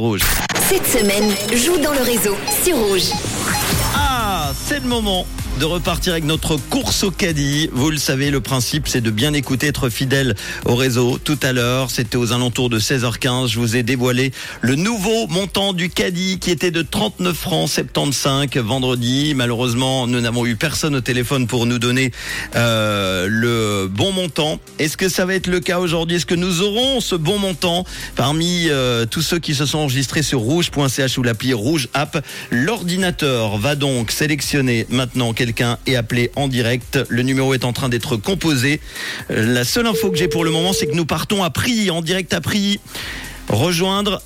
Rouge. Cette semaine, joue dans le réseau sur Rouge. Ah, c'est le moment de repartir avec notre course au caddie. Vous le savez, le principe, c'est de bien écouter, être fidèle au réseau. Tout à l'heure, c'était aux alentours de 16h15, je vous ai dévoilé le nouveau montant du caddie qui était de 39 francs 75 vendredi. Malheureusement, nous n'avons eu personne au téléphone pour nous donner euh, le bon montant. Est-ce que ça va être le cas aujourd'hui? Est-ce que nous aurons ce bon montant? Parmi euh, tous ceux qui se sont enregistrés sur rouge.ch ou l'appli Rouge App L'ordinateur va donc sélectionner maintenant quelqu'un et appeler en direct. Le numéro est en train d'être composé. Euh, La seule info que j'ai pour le moment, c'est que nous partons à Prix, en direct à Prix, rejoindre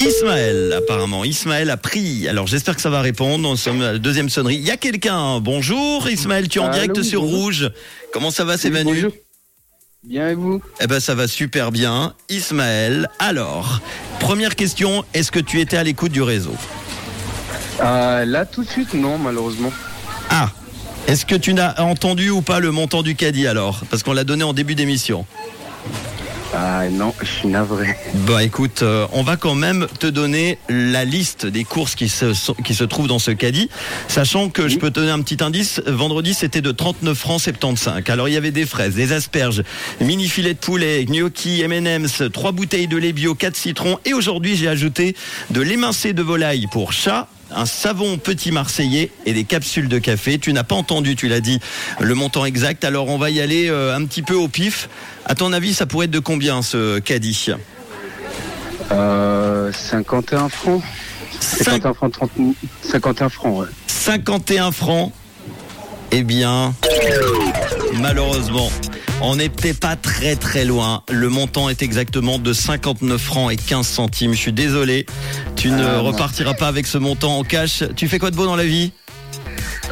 Ismaël, apparemment. Ismaël a pris. Alors j'espère que ça va répondre. Nous sommes à la deuxième sonnerie. Il y a quelqu'un. Bonjour Ismaël, tu es en Allô, direct sur bonjour. Rouge. Comment ça va, c'est Oui, Manu bonjour. Bien et vous? Eh ben ça va super bien. Ismaël, alors, première question, est-ce que tu étais à l'écoute du réseau? Euh, Là tout de suite non malheureusement. Est-ce que tu n'as entendu ou pas le montant du caddie alors? Parce qu'on l'a donné en début d'émission. Ah non, je suis navré. Bah écoute, euh, on va quand même te donner la liste des courses qui se, sont- qui se trouvent dans ce caddie, sachant que je peux te donner un petit indice. Vendredi, c'était de 39 francs 75. Alors il y avait des fraises, des asperges, mini filet de poulet, gnocchi, M&M's, trois bouteilles de lait bio, quatre citrons, et aujourd'hui j'ai ajouté de l'émincé de volaille pour chat. Un savon petit marseillais et des capsules de café. Tu n'as pas entendu, tu l'as dit, le montant exact. Alors on va y aller euh, un petit peu au pif. À ton avis, ça pourrait être de combien ce caddie? Euh, 51 francs. 51 francs 30 51 francs ouais. 51 francs. Eh bien, malheureusement, on n'était pas très très loin. Le montant est exactement de 59 francs et 15 centimes. Je suis désolé, tu ne non. repartiras pas avec ce montant en cash. Tu fais quoi de beau dans la vie?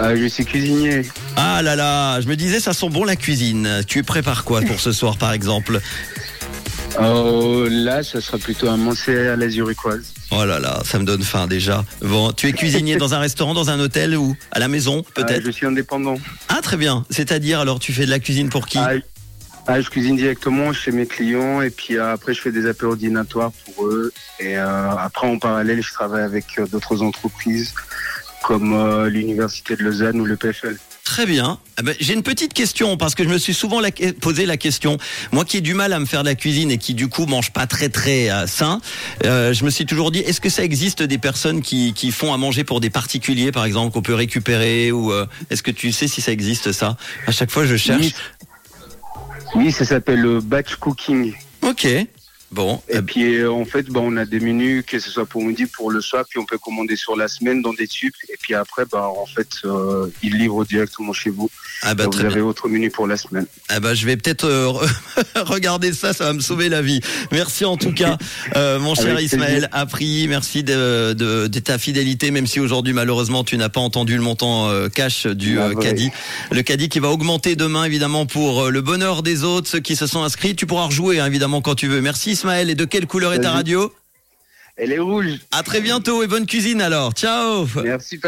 Euh, je suis cuisinier. Ah là là, je me disais ça sent bon la cuisine. Tu prépares quoi pour ce soir par exemple? Euh, là ça sera plutôt un mancé à la zurichoise. Oh là là, ça me donne faim déjà. Bon, tu es cuisinier dans un restaurant, dans un hôtel ou à la maison Euh, peut-être? je suis indépendant. Ah très bien. C'est-à-dire alors tu fais de la cuisine pour qui? Ah, ah, je cuisine directement chez mes clients et puis euh, après je fais des apéros dînatoires pour eux. Et euh, après en parallèle je travaille avec euh, d'autres entreprises comme euh, l'université de Lausanne ou le PFL. Très bien. Eh ben, J'ai une petite question parce que je me suis souvent la- posé la question. Moi qui ai du mal à me faire de la cuisine et qui du coup mange pas très très euh, sain, euh, je me suis toujours dit est-ce que ça existe des personnes qui, qui font à manger pour des particuliers par exemple qu'on peut récupérer ou euh, est-ce que tu sais si ça existe ça? À chaque fois je cherche. Oui, oui ça s'appelle le batch cooking. Ok. Bon. Et euh, puis euh, en fait, bah, on a des menus, que ce soit pour midi, pour le soir, puis on peut commander sur la semaine dans des tubes. Et puis après, bah, en fait, euh, ils livrent directement chez vous. Ah bah Donc, très vous bien. avez votre menu pour la semaine. Ah bah, je vais peut-être euh, regarder ça, ça va me sauver la vie. Merci en tout cas, euh, mon cher Avec Ismaël. Apri. Merci de, de, de ta fidélité, même si aujourd'hui malheureusement tu n'as pas entendu le montant euh, cash du Ah, ouais. caddie. Le caddie qui va augmenter demain évidemment pour le bonheur des autres, ceux qui se sont inscrits. Tu pourras rejouer hein, évidemment quand tu veux. Merci Ismaël. Et de quelle couleur est ta radio? Elle est rouge. À très bientôt et bonne cuisine alors. Ciao. Merci.